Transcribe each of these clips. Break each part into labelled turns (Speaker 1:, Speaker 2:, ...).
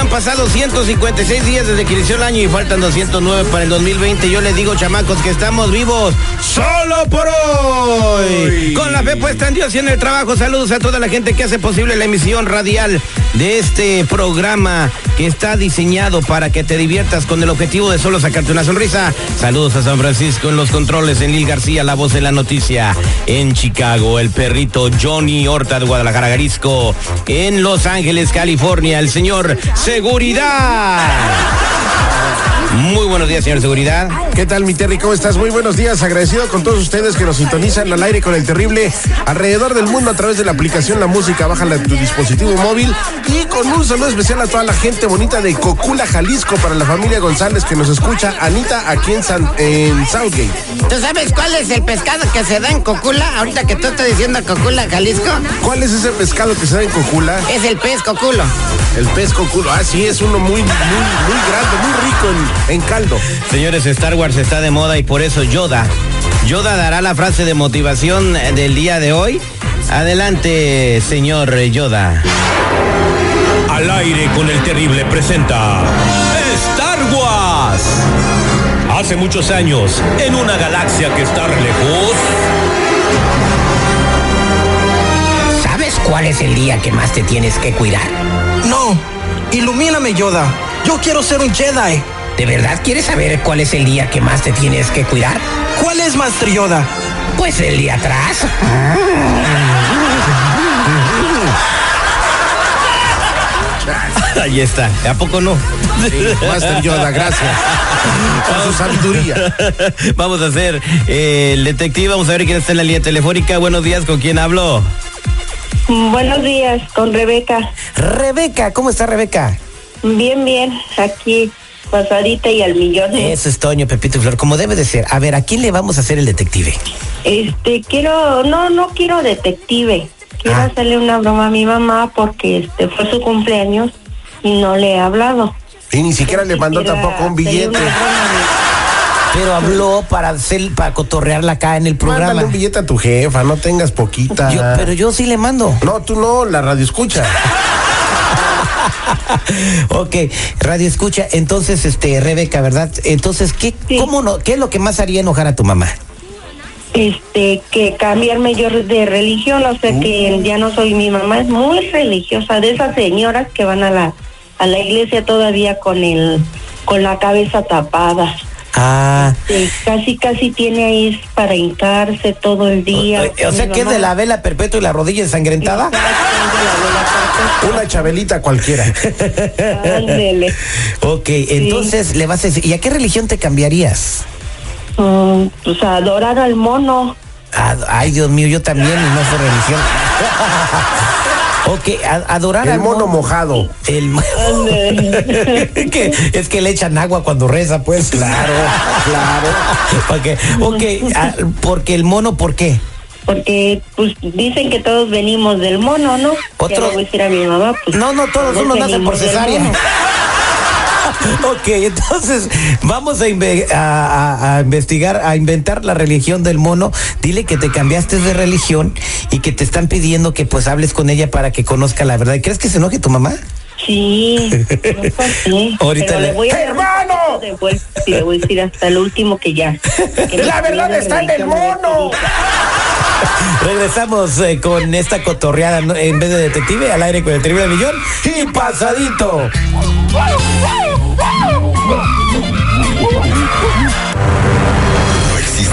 Speaker 1: Han pasado 156 días desde que inició el año y faltan 209 para el 2020. Yo les digo, chamacos, que estamos vivos solo por hoy. Con la fe puesta en Dios y en el trabajo. Saludos a toda la gente que hace posible la emisión radial de este programa que está diseñado para que te diviertas con el objetivo de solo sacarte una sonrisa. Saludos a San Francisco en los controles, en Lil García, la voz de la noticia. En Chicago, el perrito Johnny Horta de Guadalajara, Garisco. En Los Ángeles, California, el señor Seguridad. Muy buenos días, señor Seguridad.
Speaker 2: ¿Qué tal, mi Terry? ¿Cómo estás? Muy buenos días. Agradecido con todos ustedes que nos sintonizan al aire con el terrible alrededor del mundo a través de la aplicación La Música. Bájala a tu dispositivo móvil. Y con un saludo especial a toda la gente bonita de Cocula, Jalisco, para la familia González que nos escucha. Anita, aquí en, San, en Southgate.
Speaker 3: ¿Tú sabes cuál es el pescado que se da en Cocula? Ahorita que tú estás diciendo Cocula, Jalisco.
Speaker 2: ¿Cuál es ese pescado que se da en Cocula?
Speaker 3: Es el pez coculo.
Speaker 2: El pez coculo. Ah, sí, es uno muy, muy, muy grande, muy rico en, en caldo.
Speaker 1: Señores, Star Wars está de moda y por eso Yoda. Yoda dará la frase de motivación del día de hoy. Adelante, señor Yoda.
Speaker 4: Al aire con el terrible presenta Star Wars. Hace muchos años, en una galaxia que está lejos,
Speaker 3: ¿Sabes cuál es el día que más te tienes que cuidar?
Speaker 5: No, ilumíname Yoda. Yo quiero ser un Jedi.
Speaker 3: ¿De verdad quieres saber cuál es el día que más te tienes que cuidar?
Speaker 5: ¿Cuál es Master Yoda?
Speaker 3: Pues el día atrás.
Speaker 1: Ahí está. ¿A poco no?
Speaker 2: Master Yoda, gracias. Por su sabiduría.
Speaker 1: Vamos a hacer eh, el detective. Vamos a ver quién está en la línea telefónica. Buenos días, ¿con quién hablo?
Speaker 6: Buenos días, con Rebeca.
Speaker 3: Rebeca, ¿cómo está Rebeca?
Speaker 6: Bien, bien, aquí pasadita y al millón. ¿eh?
Speaker 3: Eso es Toño, Pepito y Flor, como debe de ser. A ver, ¿a quién le vamos a hacer el detective?
Speaker 6: Este, quiero, no, no quiero detective. Quiero
Speaker 3: Ah.
Speaker 6: hacerle una broma a mi mamá porque este fue su cumpleaños y no le he hablado.
Speaker 2: Y ni siquiera le mandó tampoco un billete.
Speaker 3: Pero habló para hacer, para cotorrearla acá en el programa.
Speaker 2: Mándale un billete a tu jefa, no tengas poquita.
Speaker 3: Yo- pero yo sí le mando.
Speaker 2: No, tú no, la radio escucha.
Speaker 3: Ok, radio escucha. Entonces, este, Rebeca, ¿verdad? Entonces, ¿qué,
Speaker 6: Sí.
Speaker 3: cómo no, ¿qué es lo que más haría enojar a tu mamá?
Speaker 6: este que cambiarme yo de religión, o sea que ya no soy mi mamá, es muy religiosa, de esas señoras que van a la a la iglesia todavía con el con la cabeza tapada.
Speaker 3: Ah,
Speaker 6: Sí, casi casi tiene ahí para hincarse todo el día.
Speaker 3: o, o sea, que es de la vela perpetua y la rodilla ensangrentada.
Speaker 2: Una chabelita cualquiera.
Speaker 6: Ándele.
Speaker 3: Ok, entonces le vas a decir, ¿y a qué religión te cambiarías?
Speaker 6: Mm, pues a adorar al mono.
Speaker 3: Ah, ay, Dios mío, yo también, y no fue religión. ok, adorar
Speaker 2: El
Speaker 3: al
Speaker 2: mono mojado.
Speaker 3: El que, es que le echan agua cuando reza, pues. Claro, claro. Porque, ok, ah, porque el mono, ¿por qué?
Speaker 6: Porque pues dicen que todos venimos del mono, ¿no?
Speaker 3: Otro-
Speaker 6: voy a decir a mi mamá, pues
Speaker 3: No, no, todos uno nace por cesárea. ok, entonces vamos a, inve- a- a- a investigar, a inventar la religión del mono. Dile que te cambiaste de religión y que te están pidiendo que pues hables con ella para que conozca la verdad. ¿Crees que se enoje tu mamá?
Speaker 6: Sí, no, sí.
Speaker 3: Ahorita
Speaker 6: Pero
Speaker 3: le-
Speaker 6: le voy a
Speaker 2: ¡Hermano!
Speaker 6: de vuelta y le voy a decir hasta el último que ya. que
Speaker 2: La verdad está en el mono.
Speaker 3: Regresamos eh, con esta cotorreada en vez de detective al aire con el terrible millón y pasadito.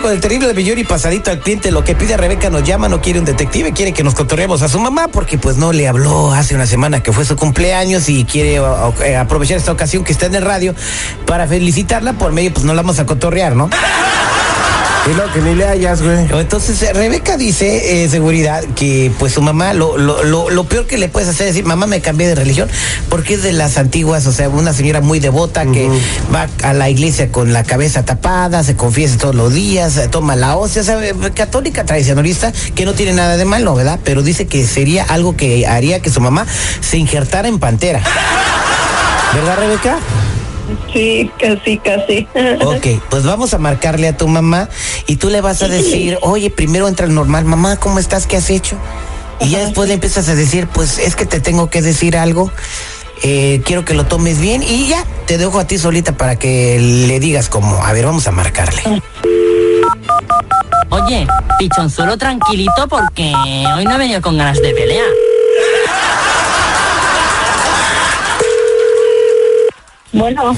Speaker 3: Regreso al aire con el terrible millón y pasadito al cliente. Lo que pide a Rebeca nos llama, no quiere un detective, quiere que nos cotorreemos a su mamá porque pues no le habló hace una semana que fue su cumpleaños y quiere eh, aprovechar esta ocasión que está en el radio para felicitarla por medio, pues no la vamos a cotorrear, ¿no?
Speaker 2: Y lo que ni le hayas, güey.
Speaker 3: Entonces eh, Rebeca dice, eh, seguridad, que pues su mamá, lo, lo, lo, lo peor que le puedes hacer es decir, mamá me cambié de religión, porque es de las antiguas, o sea, una señora muy devota que va a la iglesia con la cabeza tapada, se confiesa todos los días, eh, toma la hostia, o sea, eh, católica tradicionalista, que no tiene nada de malo, ¿verdad? Pero dice que sería algo que haría que su mamá se injertara en pantera. ¿Verdad, Rebeca?
Speaker 6: Sí, casi, casi.
Speaker 3: Ok, pues vamos a marcarle a tu mamá y tú le vas a decir, oye, primero entra el normal, mamá, ¿cómo estás? ¿Qué has hecho? Y ya después le empiezas a decir, pues es que te tengo que decir algo, eh, quiero que lo tomes bien y ya, te dejo a ti solita para que le digas como, a ver, vamos a marcarle.
Speaker 7: Oye, pichonzuelo tranquilito porque hoy no he venido con ganas de pelea.
Speaker 6: Bueno.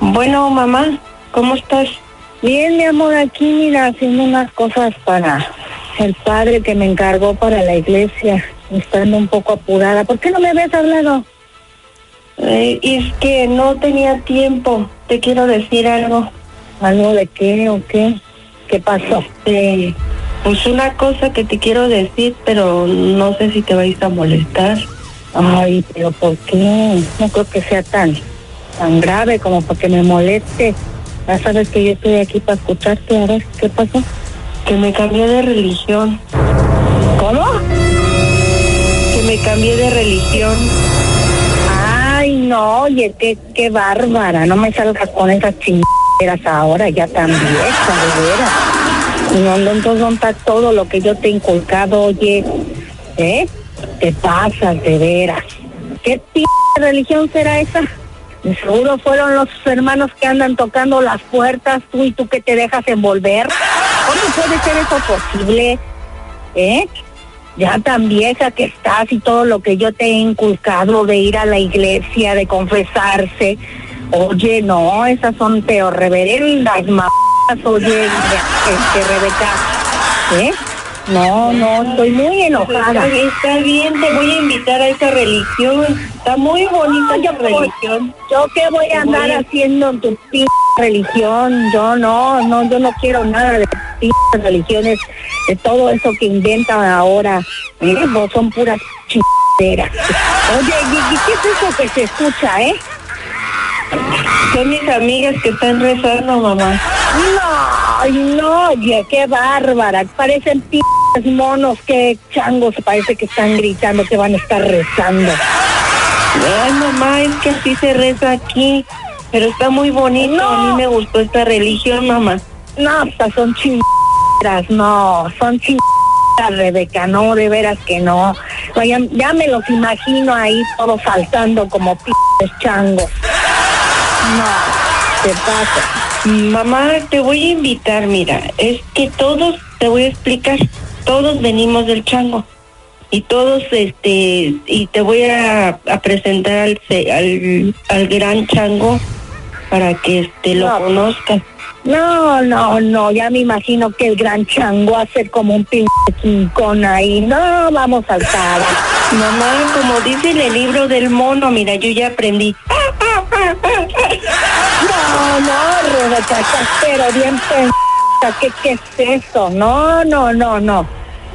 Speaker 6: Bueno, mamá, ¿cómo estás?
Speaker 8: Bien, mi amor, aquí mira, haciendo unas cosas para el padre que me encargó para la iglesia, estando un poco apurada. ¿Por qué no me habías hablado?
Speaker 6: Eh, es que no tenía tiempo. Te quiero decir algo.
Speaker 8: ¿Algo de qué o qué? ¿Qué pasó?
Speaker 6: Este, pues una cosa que te quiero decir, pero no sé si te vais a molestar.
Speaker 8: Ay, pero ¿por qué? No creo que sea tan, tan grave como para que me moleste. Ya sabes que yo estoy aquí para escucharte. A ver, ¿qué pasó?
Speaker 6: Que me cambié de religión.
Speaker 8: ¿Cómo?
Speaker 6: Que me cambié de religión.
Speaker 8: Ay, no, oye, qué, qué bárbara. No me salgas con esas chingaderas ahora, ya tan vieja, de veras. No, no, entonces no está todo lo que yo te he inculcado, oye. ¿Eh? Te pasas, de veras. ¿Qué p religión será esa? Seguro fueron los hermanos que andan tocando las puertas, tú y tú que te dejas envolver. ¿Cómo puede ser eso posible? ¿Eh? Ya tan vieja que estás y todo lo que yo te he inculcado de ir a la iglesia, de confesarse. Oye, no, esas son peor reverendas, mamás, oye, este, Rebeca. ¿Eh? No, no, estoy muy enojada.
Speaker 6: Está bien, te voy a invitar a esa religión. Está muy bonita
Speaker 8: yo
Speaker 6: esa religión.
Speaker 8: ¿Yo qué voy a andar haciendo en tu p religión? Yo no, no, yo no quiero nada de p religiones, de todo eso que inventan ahora. ¿eh? No, son puras chingaderas. Oye, ¿y, qué es eso que se escucha, eh?
Speaker 6: Son mis amigas que están rezando, mamá.
Speaker 8: No, no, oye, qué bárbara. Parecen p monos, qué changos, parece que están gritando que van a estar rezando.
Speaker 6: Ay, mamá, es que así se reza aquí. Pero está muy bonito.
Speaker 8: No.
Speaker 6: A mí me gustó esta religión, mamá.
Speaker 8: No, estas son chingaderas, no, son chingaderas, Rebeca, no, de veras que no. Vaya, ya me los imagino ahí todos saltando como p changos. No, te pasa.
Speaker 6: Mamá, te voy a invitar, mira, es que todos, te voy a explicar, todos venimos del chango. Y todos, este, y te voy a, a presentar al, al, al gran chango para que este lo
Speaker 8: No.
Speaker 6: conozcas.
Speaker 8: No, no, no, ya me imagino que el gran chango hace como un pinche quincón ahí. No, vamos a saltar.
Speaker 6: Mamá, como dice en el libro del mono, mira, yo ya aprendí.
Speaker 8: No, no, Rebeca, pero bien pensada. ¿Qué, ¿Qué es eso? No, no, no, no.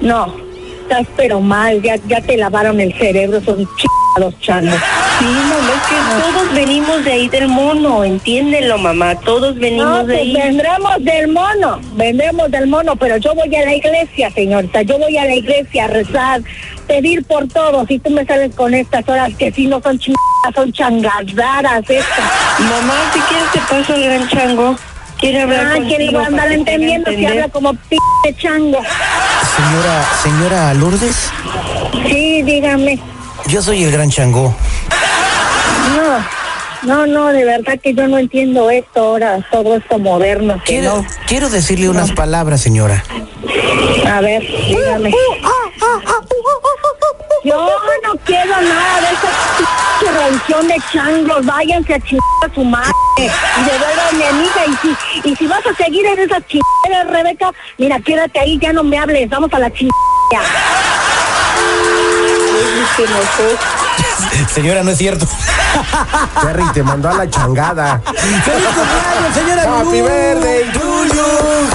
Speaker 8: No, estás pero mal. Ya, ya te lavaron el cerebro, son chingados changos.
Speaker 6: Sí, mamá, es que todos venimos de ahí del mono, entiéndelo, mamá, todos venimos
Speaker 8: No,
Speaker 6: de
Speaker 8: pues
Speaker 6: ahí.
Speaker 8: vendremos del mono, vendremos del mono, pero yo voy a la iglesia, señorita, yo voy a la iglesia a rezar, pedir por todos, y tú me sales con estas horas que sí no son chingadas, son changadaras estas.
Speaker 6: Mamá, si quieres te paso al gran chango. Quiere hablar
Speaker 8: Ah,
Speaker 6: contigo.
Speaker 8: ¿quién le va a andar entendiendo si habla como p chango?
Speaker 3: Señora, señora Lourdes,
Speaker 8: Sí, dígame.
Speaker 3: yo soy el gran changó.
Speaker 8: No, no, no, de verdad que yo no entiendo esto ahora, todo esto moderno. Que
Speaker 3: Quiero,
Speaker 8: no.
Speaker 3: quiero decirle unas palabras, señora.
Speaker 8: A ver, dígame. Yo no quiero nada de esa religión de changos. Váyanse a chingar a su madre. Y devuélvanme a mi hija. Y si, y si vas a seguir en esas chingaderas, Rebeca, mira, quédate ahí, ya no me hables. Vamos a la chingada.
Speaker 3: Señora, no es cierto.
Speaker 2: Terry te mandó a la changada.
Speaker 3: ¡Feliz cumpleaños, señora!
Speaker 2: Happy birthday to you,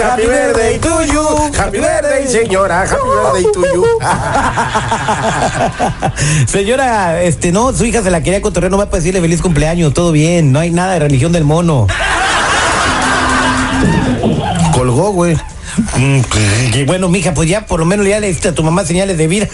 Speaker 2: happy birthday to you, happy birthday señora, happy birthday to you.
Speaker 3: Señora, este, no, su hija se la quería cotorrear, no va a decirle feliz cumpleaños, todo bien, no hay nada de religión del mono.
Speaker 2: Colgó, güey.
Speaker 3: Mm, Y bueno, mija, pues ya por lo menos ya le diste a tu mamá señales de vida.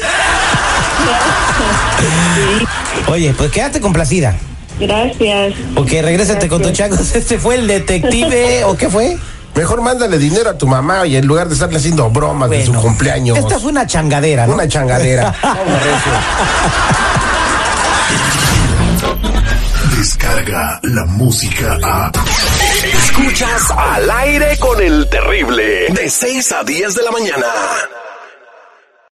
Speaker 3: Oye, pues quédate complacida.
Speaker 6: Gracias.
Speaker 3: Ok, regrésate con tu changos. ¿Este fue el detective o qué fue?
Speaker 2: Mejor mándale dinero a tu mamá y en lugar de estarle haciendo bromas de su cumpleaños.
Speaker 3: Esta fue una changadera, ¿no?
Speaker 2: Una changadera.
Speaker 9: Descarga la música a.
Speaker 10: Escuchas al aire con el terrible. De 6 a 10 de la mañana.